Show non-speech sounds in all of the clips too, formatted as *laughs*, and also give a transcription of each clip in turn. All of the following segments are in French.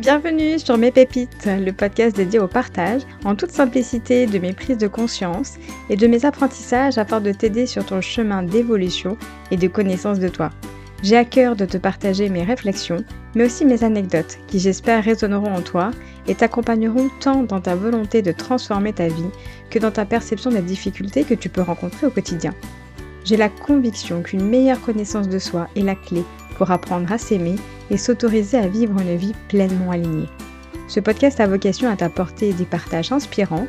Bienvenue sur Mes Pépites, le podcast dédié au partage, en toute simplicité, de mes prises de conscience et de mes apprentissages afin de t'aider sur ton chemin d'évolution et de connaissance de toi. J'ai à cœur de te partager mes réflexions, mais aussi mes anecdotes qui j'espère résonneront en toi et t'accompagneront tant dans ta volonté de transformer ta vie que dans ta perception des difficultés que tu peux rencontrer au quotidien. J'ai la conviction qu'une meilleure connaissance de soi est la clé pour apprendre à s'aimer et s'autoriser à vivre une vie pleinement alignée. Ce podcast a vocation à t'apporter des partages inspirants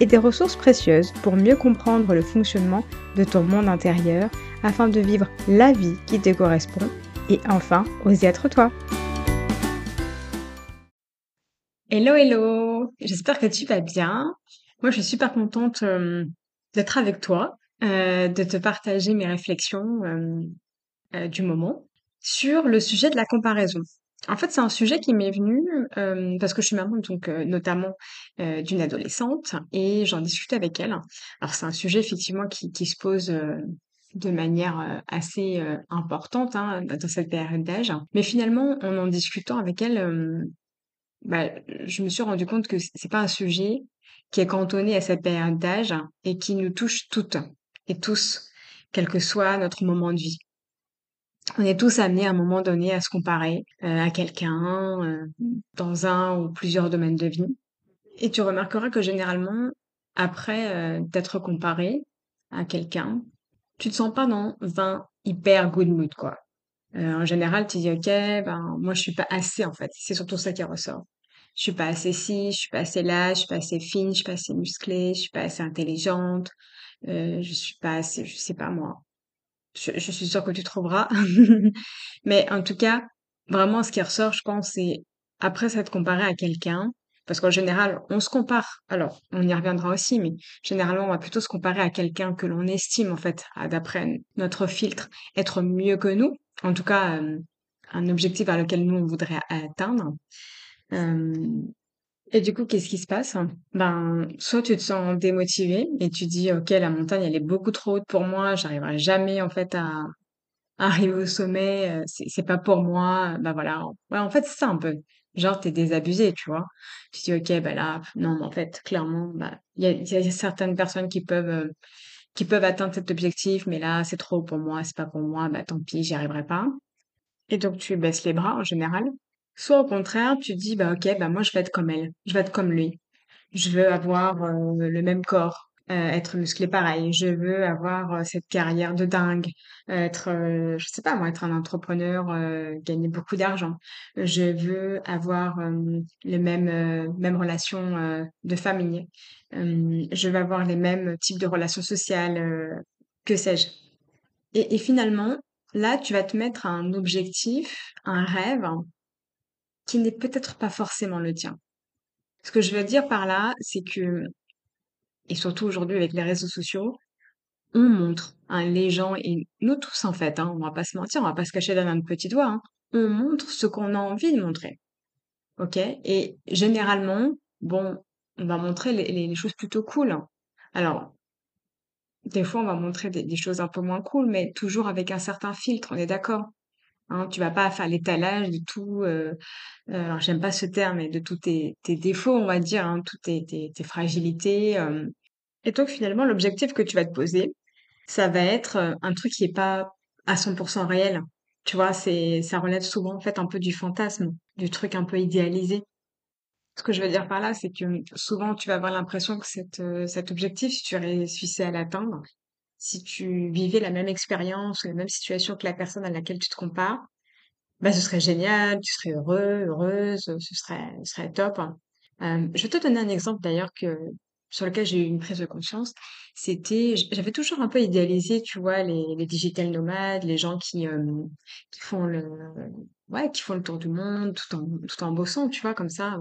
et des ressources précieuses pour mieux comprendre le fonctionnement de ton monde intérieur afin de vivre la vie qui te correspond et enfin oser être toi. Hello hello, j'espère que tu vas bien. Moi je suis super contente euh, d'être avec toi, euh, de te partager mes réflexions euh, du moment sur le sujet de la comparaison. En fait, c'est un sujet qui m'est venu euh, parce que je suis maman, donc euh, notamment euh, d'une adolescente, et j'en discute avec elle. Alors, c'est un sujet effectivement qui, qui se pose de manière assez importante hein, dans cette période d'âge. Mais finalement, en en discutant avec elle, bah, je me suis rendu compte que c'est pas un sujet qui est cantonné à cette période d'âge et qui nous touche toutes et tous, quel que soit notre moment de vie on est tous amenés à un moment donné à se comparer euh, à quelqu'un euh, dans un ou plusieurs domaines de vie. Et tu remarqueras que généralement, après euh, d'être comparé à quelqu'un, tu te sens pas dans un hyper good mood, quoi. en général, tu dis, OK, ben, moi, je suis pas assez, en fait. C'est surtout ça qui ressort. Je suis pas assez ci, je suis pas assez là, je suis pas assez fine, je suis pas assez musclée, je suis pas assez intelligente, je suis pas assez, je sais pas moi, je, suis sûre que tu trouveras. *laughs* Mais en tout cas, vraiment, ce qui ressort, je pense, c'est après s'être comparé à quelqu'un, parce qu'en général, on se compare. Alors, on y reviendra aussi, mais généralement, on va plutôt se comparer à quelqu'un que l'on estime, en fait, d'après notre filtre, être mieux que nous. En tout cas, euh, un objectif vers lequel nous, on voudrait atteindre. Euh, et du coup, qu'est-ce qui se passe? Ben, soit tu te sens démotivé et tu dis, OK, la montagne, elle est beaucoup trop haute pour moi, j'arriverai jamais, en fait, à, arriver au sommet, euh, c'est, pas pour moi, ben voilà. Ouais, en fait, c'est ça un peu. Genre, t'es désabusé, tu vois. Tu dis, OK, ben là, non, mais en fait, clairement, bah, il y a, y certaines personnes qui peuvent, euh, qui peuvent atteindre cet objectif, mais là, c'est trop pour moi, c'est pas pour moi, bah, tant pis, j'y arriverai pas. Et donc, tu baisses les bras, en général. Soit au contraire, tu dis, bah ok, bah moi je vais être comme elle, je vais être comme lui. Je veux avoir euh, le même corps, euh, être musclé pareil. Je veux avoir euh, cette carrière de dingue, être, je sais pas moi, être un entrepreneur, gagner beaucoup d'argent. Je veux avoir les mêmes relations de famille. je veux avoir les mêmes types de relations sociales, que sais-je. Et, et finalement, là, tu vas te mettre un objectif, un rêve n'est peut-être pas forcément le tien. Ce que je veux dire par là, c'est que, et surtout aujourd'hui avec les réseaux sociaux, on montre, hein, les gens, et nous tous en fait, hein, on va pas se mentir, on va pas se cacher derrière notre petit doigt, hein, on montre ce qu'on a envie de montrer. Ok? Et généralement, bon, on va montrer les, choses plutôt cool. Alors, des fois, on va montrer des, choses un peu moins cool, mais toujours avec un certain filtre, on est d'accord? Hein, tu vas pas faire l'étalage de tout, euh, euh, j'aime pas ce terme, mais de tous tes, défauts, on va dire, hein, toutes tes, fragilités. Euh. Et donc finalement, l'objectif que tu vas te poser, ça va être un truc qui est pas à 100% réel. Tu vois, ça relève souvent en fait un peu du fantasme, du truc un peu idéalisé. Ce que je veux dire par là, c'est que souvent tu vas avoir l'impression que cet objectif, si tu réussissais à l'atteindre, si tu vivais la même expérience la même situation que la personne à laquelle tu te compares, bah, ce serait génial, tu serais heureux, heureuse, ce serait, ce serait top. Je vais te donner un exemple d'ailleurs que sur lequel j'ai eu une prise de conscience. C'était, j'avais toujours un peu idéalisé, tu vois, les, les digital nomades, les gens qui, qui font le, ouais, qui font le tour du monde tout en, tout en bossant, tu vois, comme ça,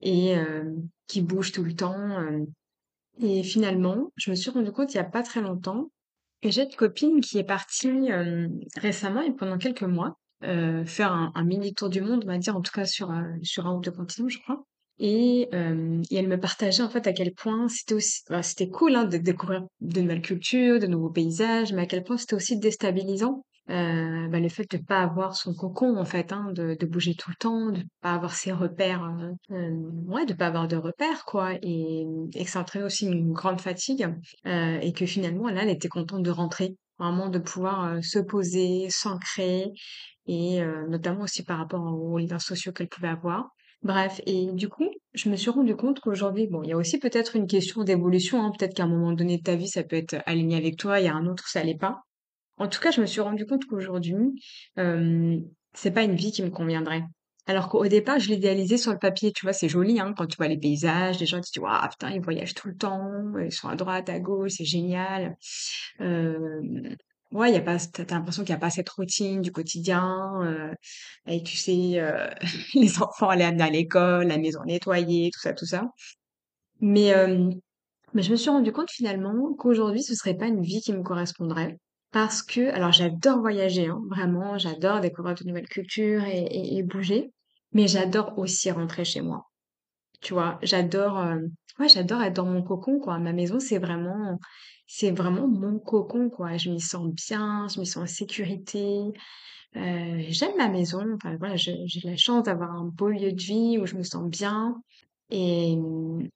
et euh, qui bougent tout le temps. Et finalement, je me suis rendu compte il y a pas très longtemps que j'ai une copine qui est partie euh, récemment et pendant quelques mois euh, faire un, mini tour du monde, on va dire en tout cas sur euh, sur un ou deux continents, je crois. Et, elle me partageait en fait à quel point c'était aussi c'était cool hein, de découvrir de nouvelles cultures, de nouveaux paysages, mais à quel point c'était aussi déstabilisant heu, bah, le fait de pas avoir son cocon en fait, hein, de de bouger tout le temps, de pas avoir ses repères, heu, hem, ouais, de pas avoir de repères quoi et et que ça entraînait aussi une grande fatigue, et que finalement là, elle était contente de rentrer. Vraiment de pouvoir, se poser, s'ancrer et notamment aussi par rapport aux liens sociaux qu'elle pouvait avoir. Bref et du coup, je me suis rendu compte qu'aujourd'hui, bon, il y a aussi peut-être une question d'évolution, hein, peut-être qu'à un moment donné de ta vie, ça peut être aligné avec toi, il y a un autre, ça l'est pas. En tout cas, je me suis rendu compte qu'aujourd'hui, hem, c'est pas une vie qui me conviendrait. Alors qu'au départ, je l'idéalisais sur le papier, tu vois? C'est joli, hein, quand tu vois les paysages, les gens, tu te dis: «Waouh, putain, ils voyagent tout le temps, ils sont à droite, à gauche, c'est génial». Hem, ouais, y a pas tu as l'impression qu'il y a pas cette routine du quotidien, heu et tu sais, heu, *laughs* les enfants les amener à l'école, la maison nettoyée, tout ça, tout ça. Mais mais je me suis rendu compte finalement qu'aujourd'hui, ce serait pas une vie qui me correspondrait parce que alors j'adore voyager, hein, vraiment, j'adore découvrir de nouvelles cultures et bouger, mais j'adore aussi rentrer chez moi. Tu vois? J'adore, hem, ouais, j'adore être dans mon cocon, quoi. Ma maison, c'est vraiment c'est vraiment mon cocon, quoi. Je m'y sens bien, je m'y sens en sécurité, heu, j'aime ma maison, enfin, voilà, j'ai la chance d'avoir un beau lieu de vie où je me sens bien et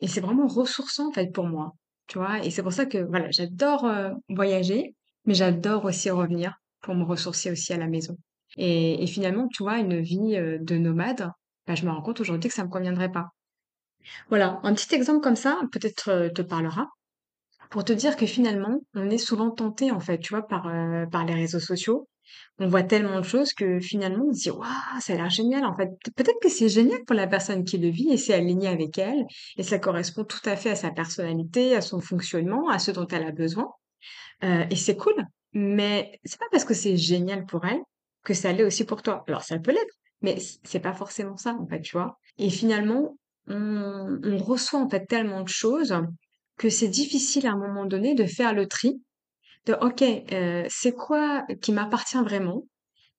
et c'est vraiment ressourçant, en fait, pour moi, tu vois? Et c'est pour ça que, voilà, j'adore, heu, voyager, mais j'adore aussi revenir pour me ressourcer aussi à la maison et finalement, tu vois, une vie, heu, de nomade, bah, je me rends compte aujourd'hui que ça me conviendrait pas. Voilà, un petit exemple comme ça, peut-être, heu, te parlera, pour te dire que finalement, on est souvent tenté, en fait, tu vois, par, heu, par les réseaux sociaux. On voit tellement de choses que finalement, on se dit: «Waouh, ça a l'air génial», en fait. Peut peut-être que c'est génial pour la personne qui le vit et c'est aligné avec elle et ça correspond tout à fait à sa personnalité, à son fonctionnement, à ce dont elle a besoin, et c'est cool. Mais c'est pas parce que c'est génial pour elle que ça l'est aussi pour toi. Alors ça peut l'être, mais c'est pas forcément ça, en fait, tu vois? Et finalement, on reçoit, en fait, tellement de choses que c'est difficile à un moment donné de faire le tri, de: «OK, heu, c'est quoi qui m'appartient vraiment?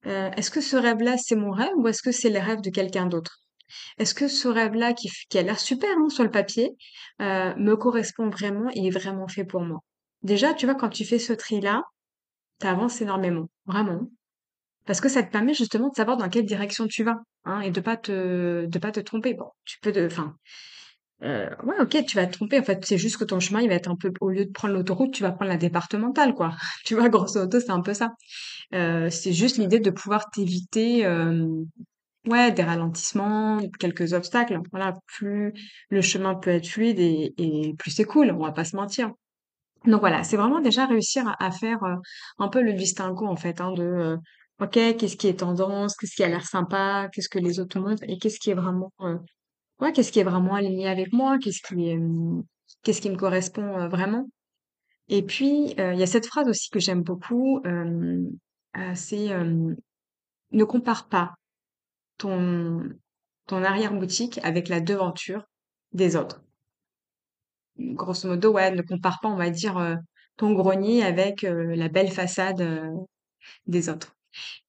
Heu, est-ce que ce rêve-là, c'est mon rêve ou est-ce que c'est les rêves de quelqu'un d'autre? Est-ce que ce rêve-là qui qui a l'air super, hein, sur le papier, heu, me correspond vraiment et est vraiment fait pour moi?» Déjà, tu vois, quand tu fais ce tri-là, tu avances énormément, vraiment. Parce que ça te permet justement de savoir dans quelle direction tu vas, hein, et de pas pas te tromper. Bon, tu peux te enfin, heu, ouais, OK, tu vas te tromper, en fait, c'est juste que ton chemin, il va être un peu au lieu de prendre l'autoroute, tu vas prendre la départementale, quoi. *laughs* Tu vois? Grosso modo, c'est un peu ça. Heu, c'est juste l'idée de pouvoir t'éviter, hem, ouais, des ralentissements, quelques obstacles. Voilà, plus le chemin peut être fluide et et plus c'est cool, on va pas se mentir. Donc voilà, c'est vraiment déjà réussir à faire, heu, un peu le distinguo en fait, hein, de, heu, OK, qu'est-ce qui est tendance? Qu'est-ce qui a l'air sympa? Qu'est-ce que les autres montrent? Et qu'est-ce qui est vraiment, heu, ouais, qu'est-ce qui est vraiment aligné avec moi? Qu'est-ce qui, hem, qu'est-ce qui me correspond, heu, vraiment? Et puis, il y a cette phrase aussi que j'aime beaucoup, c'est, «Ne compare pas ton ton arrière-boutique avec la devanture des autres». Grosso modo, ouais, ne compare pas, on va dire, heu, ton grenier avec, heu, la belle façade, heu, des autres.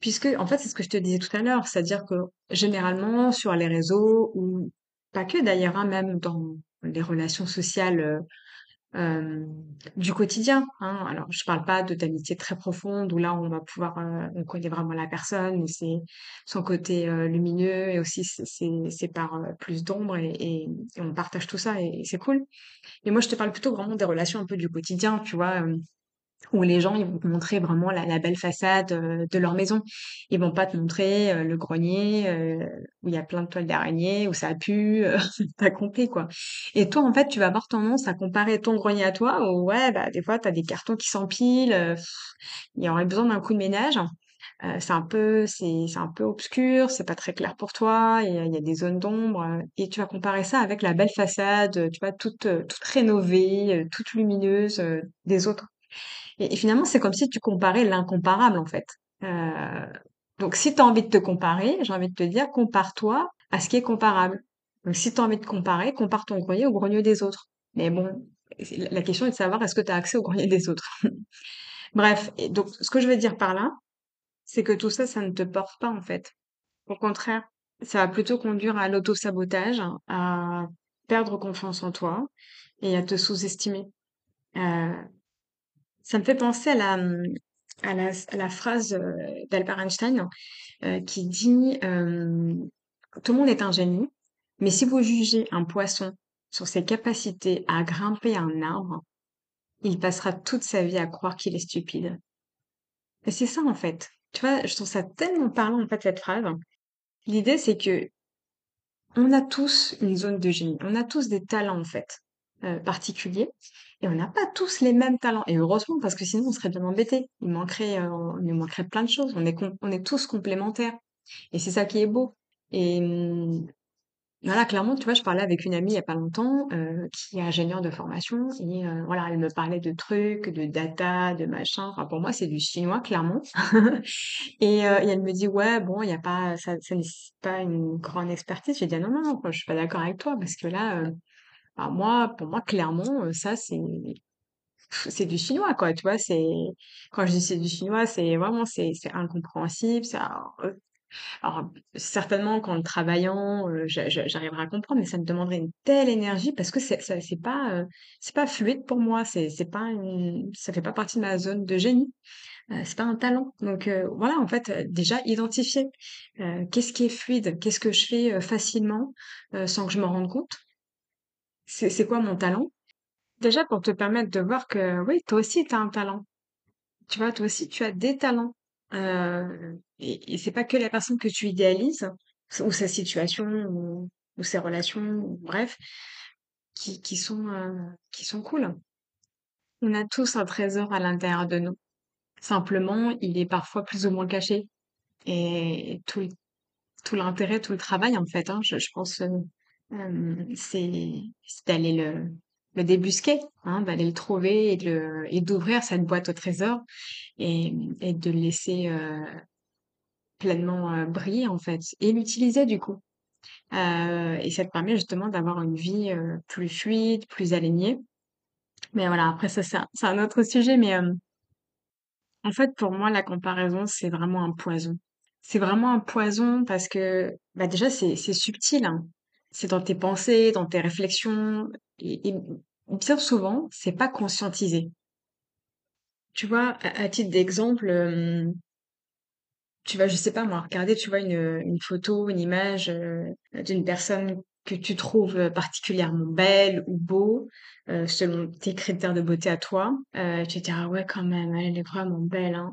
Puisque, en fait, c'est ce que je te disais tout à l'heure, c'est-à-dire que généralement sur les réseaux ou pas que d'ailleurs, hein, même dans les relations sociales, du quotidien, hein. Alors je parle pas de d'amitié très profonde où là on va pouvoir, on connaît vraiment la personne et c'est son côté, lumineux et aussi parts, heu, plus d'ombre et et et on partage tout ça et c'est cool. Mais moi je te parle plutôt vraiment des relations un peu du quotidien, tu vois? Où les gens, ils vont te montrer vraiment la belle façade, heu, de leur maison. Ils vont pas te montrer, heu, le grenier, heu, où il y a plein de toiles d'araignée, où ça pue, *laughs* tu compris, quoi. Et toi, en fait, tu vas avoir tendance à comparer ton grenier à toi où ouais, bah, des fois, tu as des cartons qui s'empilent, il y aurait besoin d'un coup de ménage. C'est un peu c'est un peu obscur, c'est pas très clair pour toi, il y y a des zones d'ombre, et tu vas comparer ça avec la belle façade, tu vois, toute, toute rénovée, toute lumineuse, des autres. Et finalement, c'est comme si tu comparais l'incomparable, en fait. Heu, donc si tu as envie de te comparer, j'ai envie de te dire, compare-toi à ce qui est comparable. Donc si tu as envie de comparer, compare ton grenier au grenier des autres. Mais bon, la question est de savoir est-ce que tu as accès au grenier des autres? *laughs* Bref, donc ce que je veux dire par là, c'est que tout ça, ça ne te porte pas, en fait. Au contraire, ça va plutôt conduire à l'auto-sabotage, à perdre confiance en toi et à te sous-estimer. Heu, ça me fait penser à la, mmh à la, phrase d'Albert Einstein qui dit Tout le monde est un génie, mais si vous jugez un poisson sur ses capacités à grimper un arbre, il passera toute sa vie à croire qu'il est stupide. Et c'est ça en fait. Tu vois, je trouve ça tellement parlant en fait cette phrase. L'idée c'est que on a tous une zone de génie, on a tous des talents en fait euh, particuliers et on n'a pas tous les mêmes talents. Et heureusement parce que sinon on serait bien embêté. Il manquerait, euh, il manquerait plein de choses. On est on est tous complémentaires et c'est ça qui est beau. Et hum, voilà, clairement, tu vois, je parlais avec une amie il y a pas longtemps, heu, qui est ingénieure de formation et heu, voilà, elle me parlait de trucs, de data, de machin. Enfin, pour moi, c'est du chinois, clairement. *laughs* Et elle me dit: «Ouais, bon, il y a pas ça ça nécessite pas une grande expertise». J'ai dit: «Ah non, non, non, je suis pas d'accord avec toi parce que là, moi, pour moi, clairement, heu, ça, c'est *laughs* c'est du chinois, quoi». Tu vois? C'est quand je dis c'est du chinois, c'est vraiment c'est incompréhensible, ça alors, certainement qu'en le travaillant, j'a j'arriverai à comprendre, mais ça me demanderait une telle énergie parce que c'est pas, c'est pas fluide pour moi, c'est pas une ça fait pas partie de ma zone de génie, c'est pas un talent. Donc, voilà, en fait, déjà identifier, qu'est-ce qui est fluide? Qu'est-ce que je fais, facilement, sans que je m'en rende compte? C'est quoi mon talent? Déjà pour te permettre de voir que oui, toi aussi tu as un talent. Tu vois, toi aussi tu as des talents, heu et c'est pas que la personne que tu idéalises ou sa situation ou ses relations ou bref, qui sont, heu, qui sont cool. On a tous un trésor à l'intérieur de nous. Simplement, il est parfois plus ou moins caché et tout l'intérêt, tout le travail en fait, hein, je je pense, c'est d'aller le débusquer, hein, d'aller le trouver et d'ouvrir cette boîte au trésor et et de le laisser, Pleinement, briller en fait et l'utiliser du coup. Et ça te permet justement d'avoir une vie, plus fluide, plus alignée. Mais voilà, après ça c'est un autre sujet mais, en fait pour moi la comparaison c'est vraiment un poison. C'est vraiment un poison parce que, bah, déjà c'est c'est subtil, hein. C'est dans tes pensées, dans tes réflexions et et bien souvent c'est pas conscientisé. Tu vois? À titre d'exemple, Tu vas, je sais pas moi, regarder, tu vois, une, une photo, une image, heu, d'une personne que tu trouves, particulièrement belle ou beau, heu, selon tes critères de beauté à toi. Heu, tu te dis: «Ah ouais, quand même, elle est vraiment belle, hein.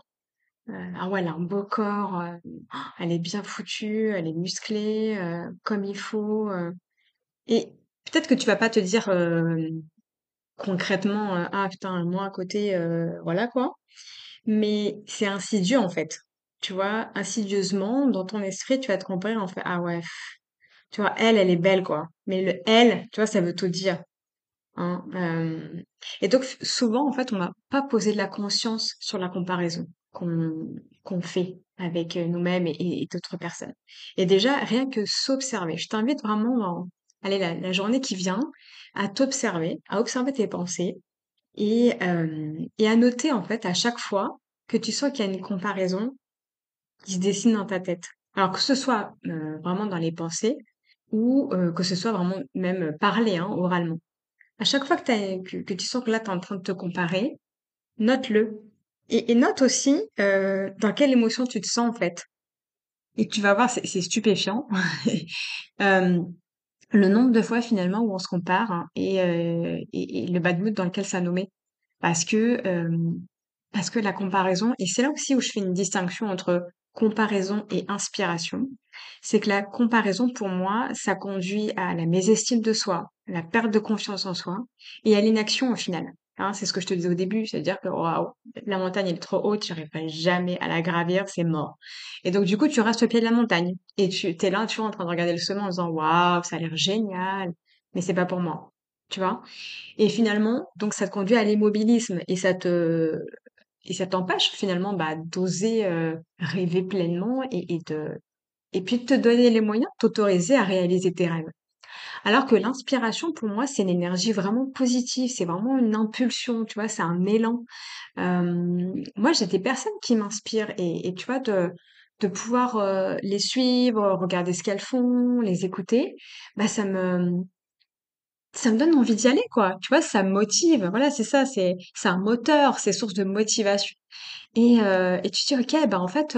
Heu, ah ouais, elle a un beau corps, heu, *gasps* elle est bien foutue, elle est musclée, heu, comme il faut», et peut-être que tu vas pas te dire, concrètement, «Ah putain, moi à côté, voilà quoi». Mais c'est insidieux, en fait. Tu vois? Insidieusement, dans ton esprit, tu vas te comparer en fait: «Ah ouais, tu vois, elle, elle est belle, quoi». Mais le «elle», tu vois, ça veut tout dire, hein, et donc souvent, en fait, on n'a pas posé de la conscience sur la comparaison qu'on fait avec, heu, nous-mêmes et d'autres personnes et déjà, rien que s'observer, je t'invite vraiment dans allez, la la journée qui vient, à t'observer, à observer tes pensées et hem et à noter, en fait, à chaque fois que tu sens qu'il y a une comparaison qui se dessine dans ta tête. Alors que ce soit, heu, vraiment dans les pensées ou que ce soit vraiment même, parlé, hein, oralement. À chaque fois que que tu sens que là, tu es en train de te comparer, note-le et note aussi, heu, dans quelle émotion tu te sens, en fait et tu vas voir, c'est stupéfiant. Hem, *laughs* le nombre de fois finalement où on se compare hein, et heu et et le bad mood dans lequel ça nous met. Parce que, hem, parce que la comparaison et c'est là aussi où je fais une distinction entre comparaison et inspiration. C'est que la comparaison pour moi, ça conduit à la mésestime de soi, la perte de confiance en soi et à l'inaction au final. Hein, c'est ce que je te disais au début, c'est-à-dire que waouh, la montagne est trop haute, j'arriverai jamais à la gravir, c'est mort. Et donc du coup, tu restes au pied de la montagne et tu es là, tu vois, en train de regarder le sommet en disant waouh, ça a l'air génial, mais c'est pas pour moi. Tu vois? Et finalement, donc ça te conduit à l'immobilisme et ça te et ça t'empêche finalement, bah, d'oser, heu, rêver pleinement et et de et puis de te donner les moyens, t'autoriser à réaliser tes rêves. Alors que l'inspiration pour moi, c'est une énergie vraiment positive, c'est vraiment une impulsion, tu vois? C'est un élan. Hem, moi, j'ai des personnes qui m'inspirent et tu vois, de pouvoir, heu, les suivre, regarder ce qu'elles font, les écouter, bah, ça me donne envie d'y aller, quoi. Tu vois, ça me motive. Voilà, c'est ça, c'est un moteur, c'est source de motivation. Et, heu, et tu te dis: «OK, bah, en fait,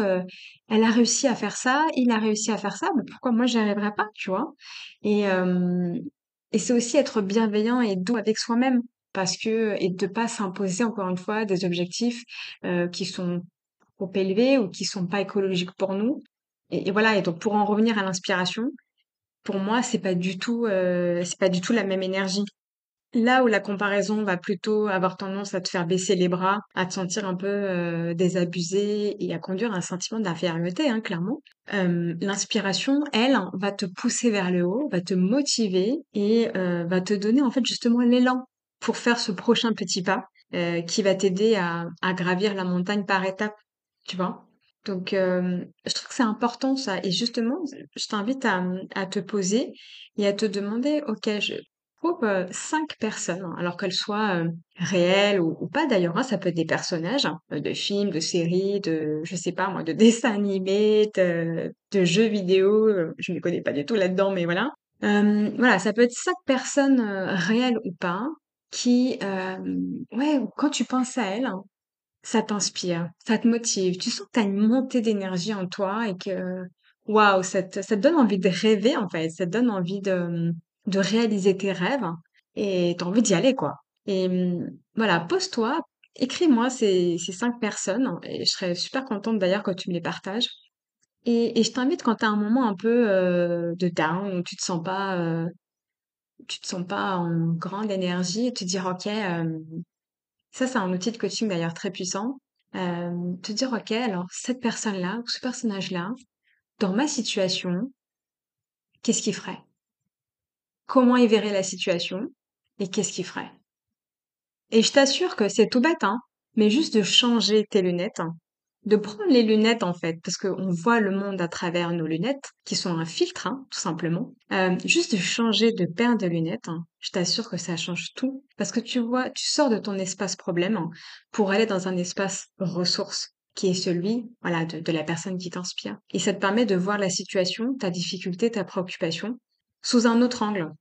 elle a réussi à faire ça, il a réussi à faire ça, bah, pourquoi moi j'y arriverais pas?» tu vois? Et et c'est aussi être bienveillant et doux avec soi-même parce que et de pas s'imposer encore une fois des objectifs, qui sont trop élevés ou qui sont pas écologiques pour nous. Et voilà et donc pour en revenir à l'inspiration, pour moi, c'est pas du tout, c'est pas du tout la même énergie. Là où la comparaison va plutôt avoir tendance à te faire baisser les bras, à te sentir un peu, heu, désabusé et à conduire à un sentiment d'infériorité, hein, clairement. Hem, l'inspiration, elle, va te pousser vers le haut, va te motiver et heu, va te donner, en fait, justement l'élan pour faire ce prochain petit pas, heu, qui va t'aider à à gravir la montagne par étapes, tu vois? Donc hem, je trouve que c'est important ça et justement, je t'invite à, à te poser et à te demander: «OK, je heu, 5 personnes», hein, alors qu'elles soient, heu, réelles ou pas d'ailleurs, hein, ça peut être des personnages, hein, de films, de séries, de je sais pas moi, de *laughs* dessins animés, de jeux vidéo, heu, je m'y connais pas du tout là-dedans, mais voilà. Voilà, ça peut être 5 personnes, réelles ou pas, qui, ouais, quand tu penses à elles ça t'inspire, ça te motive. Tu sens que tu as une montée d'énergie en toi et que, waouh, ça ça te donne envie de rêver, en fait. Ça te donne envie de, de réaliser tes rêves et tu as envie d'y aller, quoi. Et mmh, voilà, pose-toi, écris-moi ces ces 5 personnes et je serais super contente d'ailleurs que tu me les partages. Et et je t'invite quand tu as un moment un peu, heu, de down, où tu te sens pas, heu, tu te sens pas en grande énergie, te dire: «OK, hem» Ça, c'est un outil de coaching d'ailleurs très puissant. Te dire: «OK, alors cette personne-là ou ce personnage-là, dans ma situation, qu'est-ce qu'il ferait? Comment il verrait la situation et qu'est-ce qu'il ferait?» et je t'assure que c'est tout bête, hein, mais juste de changer tes lunettes, hein, de prendre les lunettes en fait, parce qu'on voit le monde à travers nos lunettes, qui sont un filtre, hein, tout simplement. Hem, juste de changer de paire de lunettes, hein, je t'assure que ça change tout. Parce que tu vois, tu sors de ton espace problème pour aller dans un espace ressource, qui est celui, voilà, de de la personne qui t'inspire. Et ça te permet de voir la situation, ta difficulté, ta préoccupation, sous un autre angle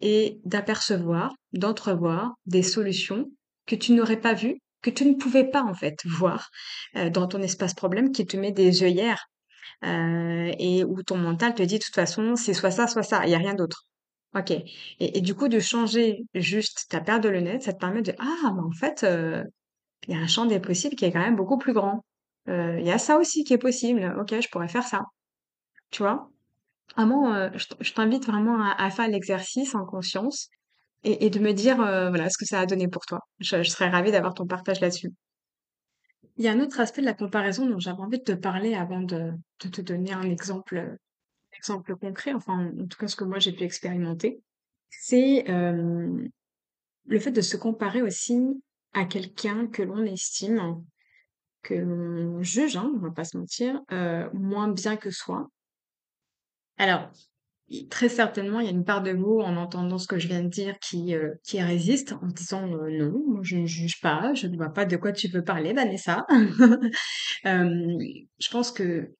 et d'apercevoir, d'entrevoir des solutions que tu n'aurais pas vues, que tu ne pouvais pas en fait voir, heu, dans ton espace problème qui te met des œillères, heu et où ton mental te dit: «De toute façon, c'est soit ça, soit ça, il y a rien d'autre». OK et du coup de changer juste ta paire de lunettes, ça te permet de: «Ah, mais en fait, heu, il y a un champ des possibles qui est quand même beaucoup plus grand. Il y a ça aussi qui est possible. OK, je pourrais faire ça». Tu vois? Vraiment, heu, je t'invite vraiment à faire l'exercice en conscience et de me dire, heu, voilà, ce que ça a donné pour toi. Je serais ravie d'avoir ton partage là-dessus. Il y a un autre aspect de la comparaison dont j'avais envie de te parler avant de te donner un exemple, concret, enfin, en tout cas ce que moi j'ai pu expérimenter. C'est, hem, le fait de se comparer aussi à quelqu'un que l'on estime, que l'on juge, hein, on va pas se mentir, moins bien que soi. Alors très certainement, il y a une part de vous, en entendant ce que je viens de dire, qui, heu, qui résiste en disant: «Heu, non, je ne juge pas, je ne vois pas de quoi tu veux parler Vanessa». Hem, *laughs* je pense que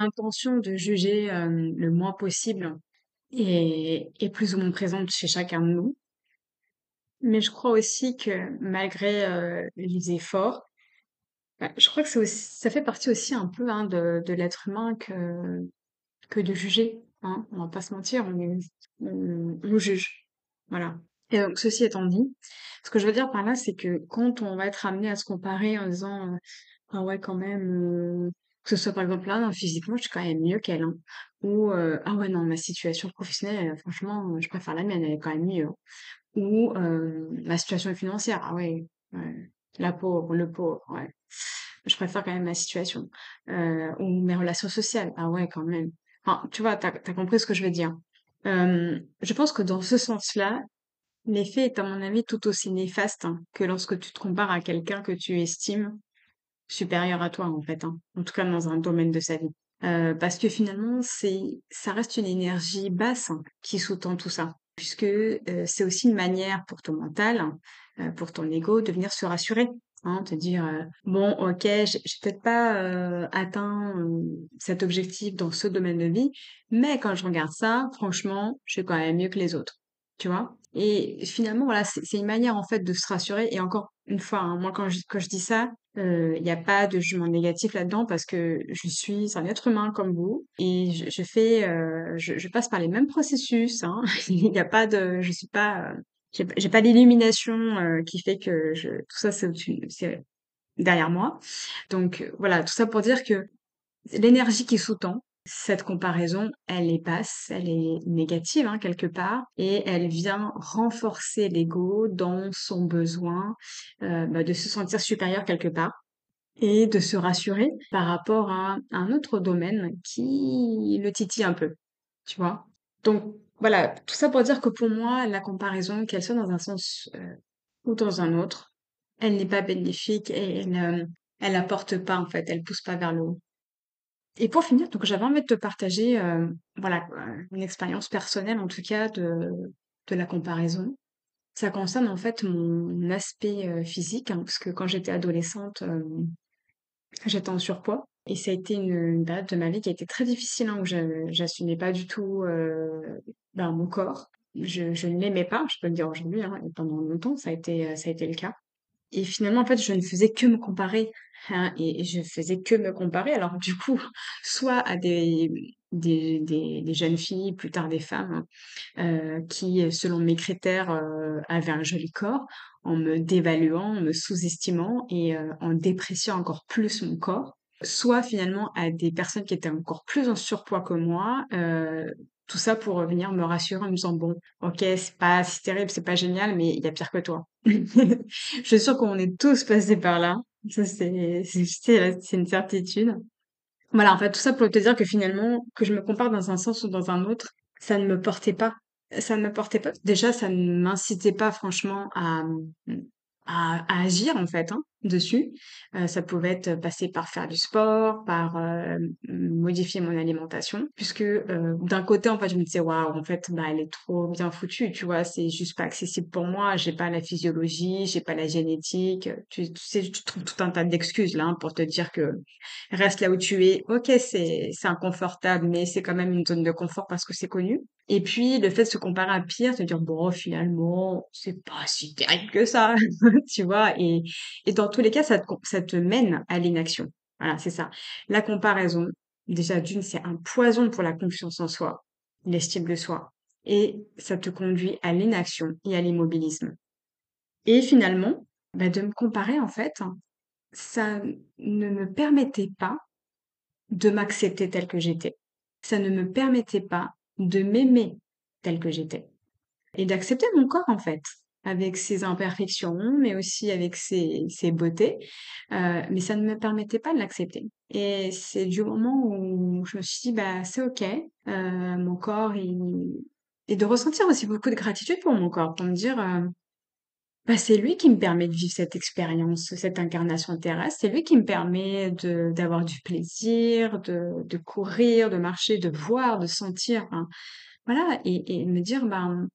l'intention de juger, le moins possible est est plus ou moins présente chez chacun de nous. Mais je crois aussi que malgré, les efforts, bah, je crois que ça fait partie aussi un peu, hein, de de l'être humain que que de juger, hein, on va pas se mentir, on est on on juge, voilà. Et donc ceci étant dit, ce que je veux dire par là, c'est que quand on va être amené à se comparer en disant, heu: «Ah ouais quand même, heu», que ce soit par exemple là, non, physiquement je suis quand même mieux qu'elle, hein, ou heu: «Ah ouais non, ma situation professionnelle, franchement, je préfère la mienne, elle est quand même mieux, hein», ou «Ma situation financière, ah ouais, ouais, la pauvre, le pauvre, ouais, je préfère quand même ma situation», ou «Mes relations sociales, ah ouais quand même». Tu vois, tu as compris ce que je veux dire. Hem, je pense que dans ce sens-là, l'effet est à mon avis tout aussi néfaste, hein, que lorsque tu te compares à quelqu'un que tu estimes supérieur à toi, en fait, hein, en tout cas dans un domaine de sa vie. Heu, parce que finalement, c'est ça reste une énergie basse hein, qui sous-tend tout ça, puisque, heu, c'est aussi une manière pour ton mental, pour ton ego de venir se rassurer. Hein, te dire, heu: «Bon OK, j'ai peut-être pas, heu, atteint, heu, cet objectif dans ce domaine de vie, mais quand je regarde ça, franchement, je suis quand même mieux que les autres». Tu vois? Et finalement, voilà, c'est une manière, en fait, de se rassurer et encore une fois, hein, moi, quand je quand je dis ça, il y a pas de jugement négatif là-dedans parce que je suis un être humain comme vous et je fais, je passe par les mêmes processus, hein. *laughs* Il y a pas de je suis pas, j'ai pas d'illumination, heu, qui fait que je tout ça, c'est derrière moi. Donc, heu, voilà, tout ça pour dire que l'énergie qui sous-tend cette comparaison, elle est basse, elle est négative, hein, quelque part et elle vient renforcer l'ego dans son besoin, heu, bah, de se sentir supérieur quelque part et de se rassurer par rapport à un autre domaine qui le titille un peu, tu vois? Donc voilà, tout ça pour dire que pour moi, la comparaison, qu'elle soit dans un sens, heu, ou dans un autre, elle n'est pas bénéfique et elle, hem, elle pas, en fait, elle pousse pas vers le haut. Et pour finir, donc j'avais envie de te partager, heu, voilà, heu, une expérience personnelle en tout cas de de la comparaison. Ça concerne en fait mon aspect, physique, hein, parce que quand j'étais adolescente, j'étais en surpoids et ça a été une, période de ma vie qui a été très difficile, hein, où j'assumais pas du tout, heu, ben, mon corps. Je je ne l'aimais pas, je peux le dire aujourd'hui, hein, et pendant longtemps ça a été, heu, ça a été le cas. Et finalement, en fait, je ne faisais que me comparer, hein, et et je faisais que me comparer. Alors du coup, *laughs* soit à des des des jeunes filles, plus tard des femmes, heu, qui, selon mes critères, avaient un joli corps, en me dévaluant, en me sous-estimant et en dépréciant encore plus mon corps. Soit finalement à des personnes qui étaient encore plus en surpoids que moi, heu, tout ça pour, venir me rassurer en me disant: «Bon, OK, c'est pas si terrible, c'est pas génial, mais il y a pire que toi». *laughs* Je suis sûre qu'on est tous passés par là. Ça, c'est c'est une certitude. Voilà, en fait, tout ça pour te dire que finalement, que je me compare dans un sens ou dans un autre, ça ne me portait pas. Ça ne me portait pas. Déjà, ça ne m'incitait pas franchement à, à, à agir en fait hein, dessus. Heu, ça pouvait être passé par faire du sport, par, heu, modifier mon alimentation puisque, heu, d'un côté en fait je me disais: «Waouh en fait, bah, elle est trop bien foutue», tu vois? C'est juste pas accessible pour moi, j'ai pas la physiologie, j'ai pas la génétique, tu sais, tu trouves tout un tas d'excuses là, hein, pour te dire que reste là où tu es. OK, c'est c'est inconfortable, mais c'est quand même une zone de confort parce que c'est connu. Et puis le fait de se comparer à pire, te dire: «Bon finalement, c'est pas si terrible que ça». *laughs* Tu vois? Et et tous les cas, ça te mène à l'inaction. Voilà, c'est ça. La comparaison, déjà d'une, c'est un poison pour la confiance en soi, l'estime de soi et ça te conduit à l'inaction et à l'immobilisme. Et finalement, bah, de me comparer en fait, ça ne me permettait pas de m'accepter telle que j'étais. Ça ne me permettait pas de m'aimer telle que j'étais et d'accepter mon corps en fait, avec ses imperfections, mais aussi avec ses ses beautés, heu, mais ça ne me permettait pas de l'accepter. Et c'est du moment où je me suis dit: «Bah, c'est OK, heu, mon corps il» et de ressentir aussi beaucoup de gratitude pour mon corps, pour me dire, heu bah, c'est lui qui me permet de vivre cette expérience, cette incarnation terrestre. C'est lui qui me permet d'avoir du plaisir, de de courir, de marcher, de voir, de sentir, enfin, voilà et et me dire: «Ben,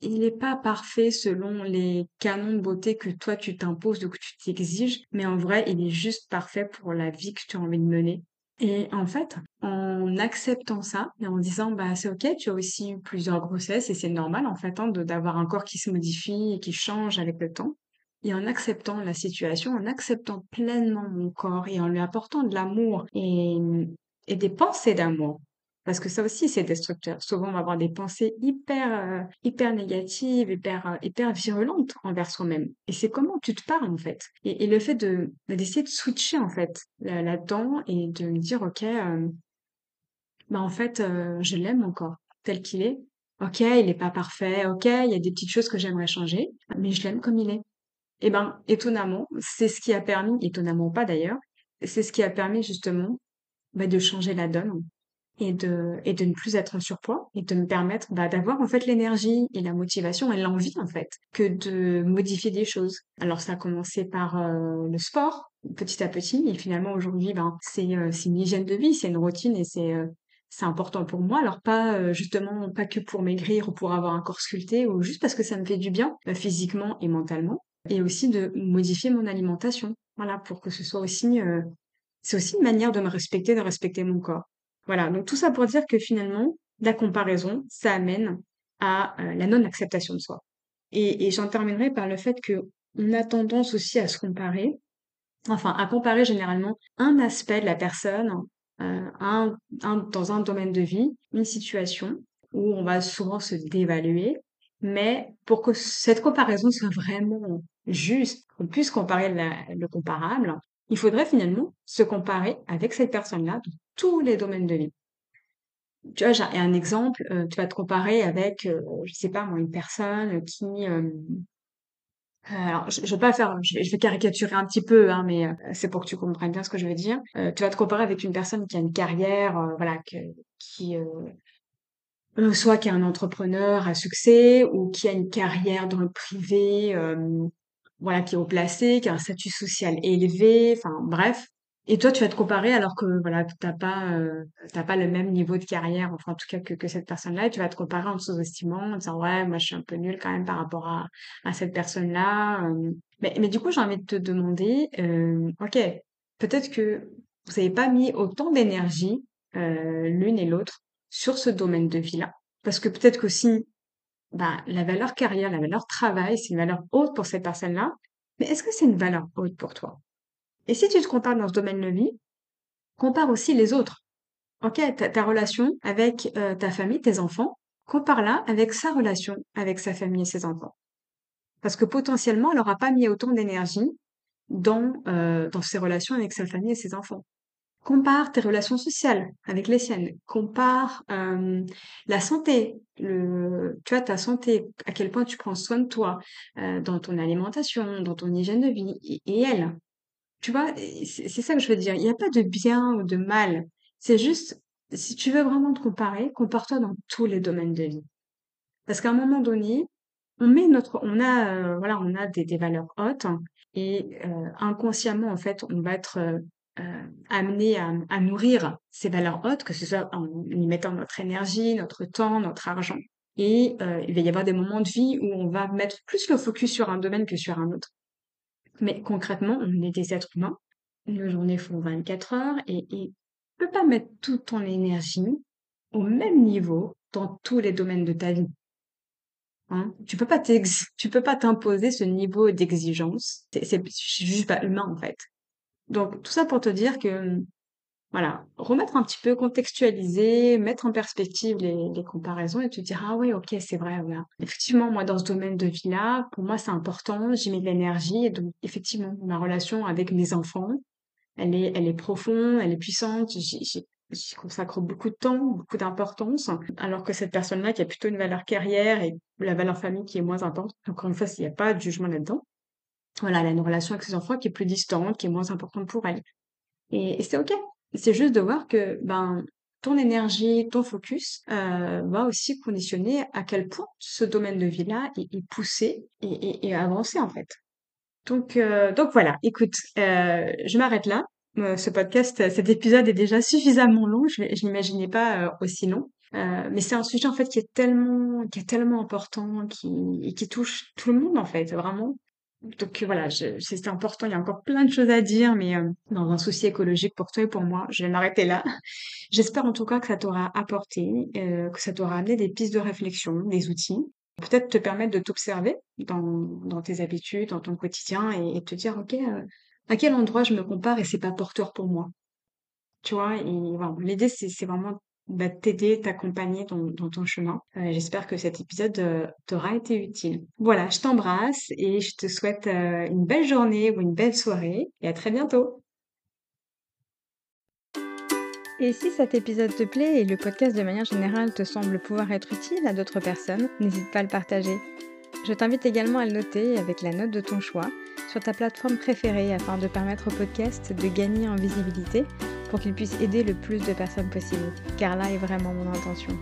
il est pas parfait selon les canons de beauté que toi tu t'imposes ou que tu t'exiges, mais en vrai, il est juste parfait pour la vie que tu as envie de mener». Et en fait, en acceptant ça et en disant: «Bah, c'est OK, tu as aussi eu plusieurs grossesses et c'est normal en fait, hein, d'avoir un corps qui se modifie et qui change avec le temps» et en acceptant la situation, en acceptant pleinement mon corps et en lui apportant de l'amour et et des pensées d'amour. Parce que ça aussi, c'est destructeur. Souvent, on va avoir des pensées hyper, heu, hyper négatives, hyper, heu, hyper virulentes envers soi-même et c'est comment tu te parles, en fait et le fait de d'essayer de switcher, en fait, là là-dedans et de me dire: «OK, hem, bah, en fait, heu, je l'aime mon corps tel qu'il est. OK, il est pas parfait. OK, il y a des petites choses que j'aimerais changer, mais je l'aime comme il est» et ben, étonnamment, c'est ce qui a permis étonnamment pas d'ailleurs, c'est ce qui a permis justement, bah, de changer la donne et de et de ne plus être en surpoids et de me permettre, bah, d'avoir en fait l'énergie et la motivation et l'envie en fait, que de modifier des choses. Alors ça a commencé par, heu, le sport, petit à petit et finalement aujourd'hui, ben, c'est, c'est une hygiène de vie, c'est une routine et c'est, heu, c'est important pour moi. Alors pas, heu, justement pas que pour maigrir ou pour avoir un corps sculpté ou juste parce que ça me fait du bien, heu, physiquement et mentalement et aussi de modifier mon alimentation. Voilà, pour que ce soit aussi, heu, c'est aussi une manière de me respecter, de respecter mon corps. Voilà, donc tout ça pour dire que finalement, la comparaison, ça amène à la non-acceptation de soi. Et, j'en terminerai par le fait que on a tendance aussi à se comparer, enfin à comparer généralement un aspect de la personne, euh, dans un domaine de vie, une situation où on va souvent se dévaluer, mais pour que cette comparaison soit vraiment juste, qu'on puisse comparer le comparable, il faudrait finalement se comparer avec cette personne-là tous les domaines de vie. Tu vois, j'ai un exemple, euh, tu vas te comparer avec, euh, je sais pas moi, une personne qui, euh, alors, je, je vais pas faire, je vais, caricaturer un petit peu, hein, mais c'est pour que tu comprennes bien ce que je veux dire. tu vas te comparer avec une personne qui a une carrière, voilà, qui, soit qui est un entrepreneur à succès ou qui a une carrière dans le privé, voilà, qui est haut placé, qui a un statut social élevé, enfin bref. Et toi, tu vas te comparer alors que voilà, t'as pas, euh, pas le même niveau de carrière, enfin en tout cas que, cette personne-là, et tu vas te comparer en te sous-estimant, en disant ouais, moi je suis un peu nulle quand même par rapport à, cette personne-là. euh. Mais, du coup, j'ai envie de te demander, euh, ok, peut-être que vous n'avez pas mis autant d'énergie l'une et l'autre sur ce domaine de vie-là, parce que peut-être qu'aussi bah, la valeur carrière, la valeur travail, c'est une valeur haute pour cette personne-là, mais est-ce que c'est une valeur haute pour toi? Et si tu te compares dans ce domaine de vie, compare aussi les autres. Ok, ta, relation avec euh, ta famille, tes enfants, compare-la avec sa relation avec sa famille et ses enfants. Parce que potentiellement, elle n'aura pas mis autant d'énergie dans, euh, dans ses relations avec sa famille et ses enfants. Compare tes relations sociales avec les siennes. Compare euh, la santé, tu vois, ta santé, à quel point tu prends soin de toi dans ton alimentation, dans ton hygiène de vie, et elle. Tu vois, c'est ça que je veux dire. Il n'y a pas de bien ou de mal. C'est juste, si tu veux vraiment te comparer, compare-toi dans tous les domaines de vie. Parce qu'à un moment donné, on met notre, on a, euh, voilà, on a des, valeurs hautes et euh, inconsciemment, en fait, on va être euh, amené à, à nourrir ces valeurs hautes, que ce soit en y mettant notre énergie, notre temps, notre argent. Et il va y avoir des moments de vie où on va mettre plus le focus sur un domaine que sur un autre. Mais concrètement, on est des êtres humains. Nos journées font 24 heures et, et tu peux pas mettre toute ton énergie au même niveau dans tous les domaines de ta vie. Hein? Tu peux pas tu peux pas t'imposer ce niveau d'exigence. C'est juste pas humain en fait. Donc tout ça pour te dire que voilà, remettre un petit peu, contextualiser, mettre en perspective les, comparaisons et te dire ah oui ok c'est vrai voilà. Effectivement moi dans ce domaine de vie là, pour moi c'est important, j'y mets de l'énergie et donc effectivement ma relation avec mes enfants, elle est elle est profonde, elle est puissante, j'y consacre beaucoup de temps, beaucoup d'importance, alors que cette personne-là qui a plutôt une valeur carrière et la valeur famille qui est moins importante, encore une fois s'il n'y a pas de jugement là-dedans, voilà elle a une relation avec ses enfants qui est plus distante, qui est moins importante pour elle. Et, et c'est ok. C'est juste de voir que ben ton énergie, ton focus euh, va aussi conditionner à quel point ce domaine de vie-là est, poussé et, et, et avancé en fait. Donc euh, donc voilà. Écoute, euh, je m'arrête là. Ce podcast, cet épisode est déjà suffisamment long. Je, je n'imaginais pas aussi long. Mais c'est un sujet en fait qui est tellement, qui est tellement important, qui, qui touche tout le monde en fait, vraiment. Donc voilà, je- c'est important. Il y a encore plein de choses à dire, mais euh, dans un souci écologique pour toi et pour moi, je vais m'arrêter là. *laughs* J'espère en tout cas que ça t'aura apporté, euh, que ça t'aura amené des pistes de réflexion, des outils, peut-être te permettre de t'observer dans, dans tes habitudes, dans ton quotidien et, et te dire, ok, euh, à quel endroit je me compare et c'est pas porteur pour moi. Tu vois, et voilà, l'idée c'est vraiment t'aider, t'accompagner dans, dans ton chemin. Euh, j'espère que cet épisode euh, t'aura été utile. Voilà, je t'embrasse et je te souhaite euh, une belle journée ou une belle soirée et à très bientôt. Et si cet épisode te plaît et le podcast de manière générale te semble pouvoir être utile à d'autres personnes, n'hésite pas à le partager. Je t'invite également à le noter avec la note de ton choix sur ta plateforme préférée afin de permettre au podcast de gagner en visibilité pour qu'il puisse aider le plus de personnes possible, car là est vraiment mon intention.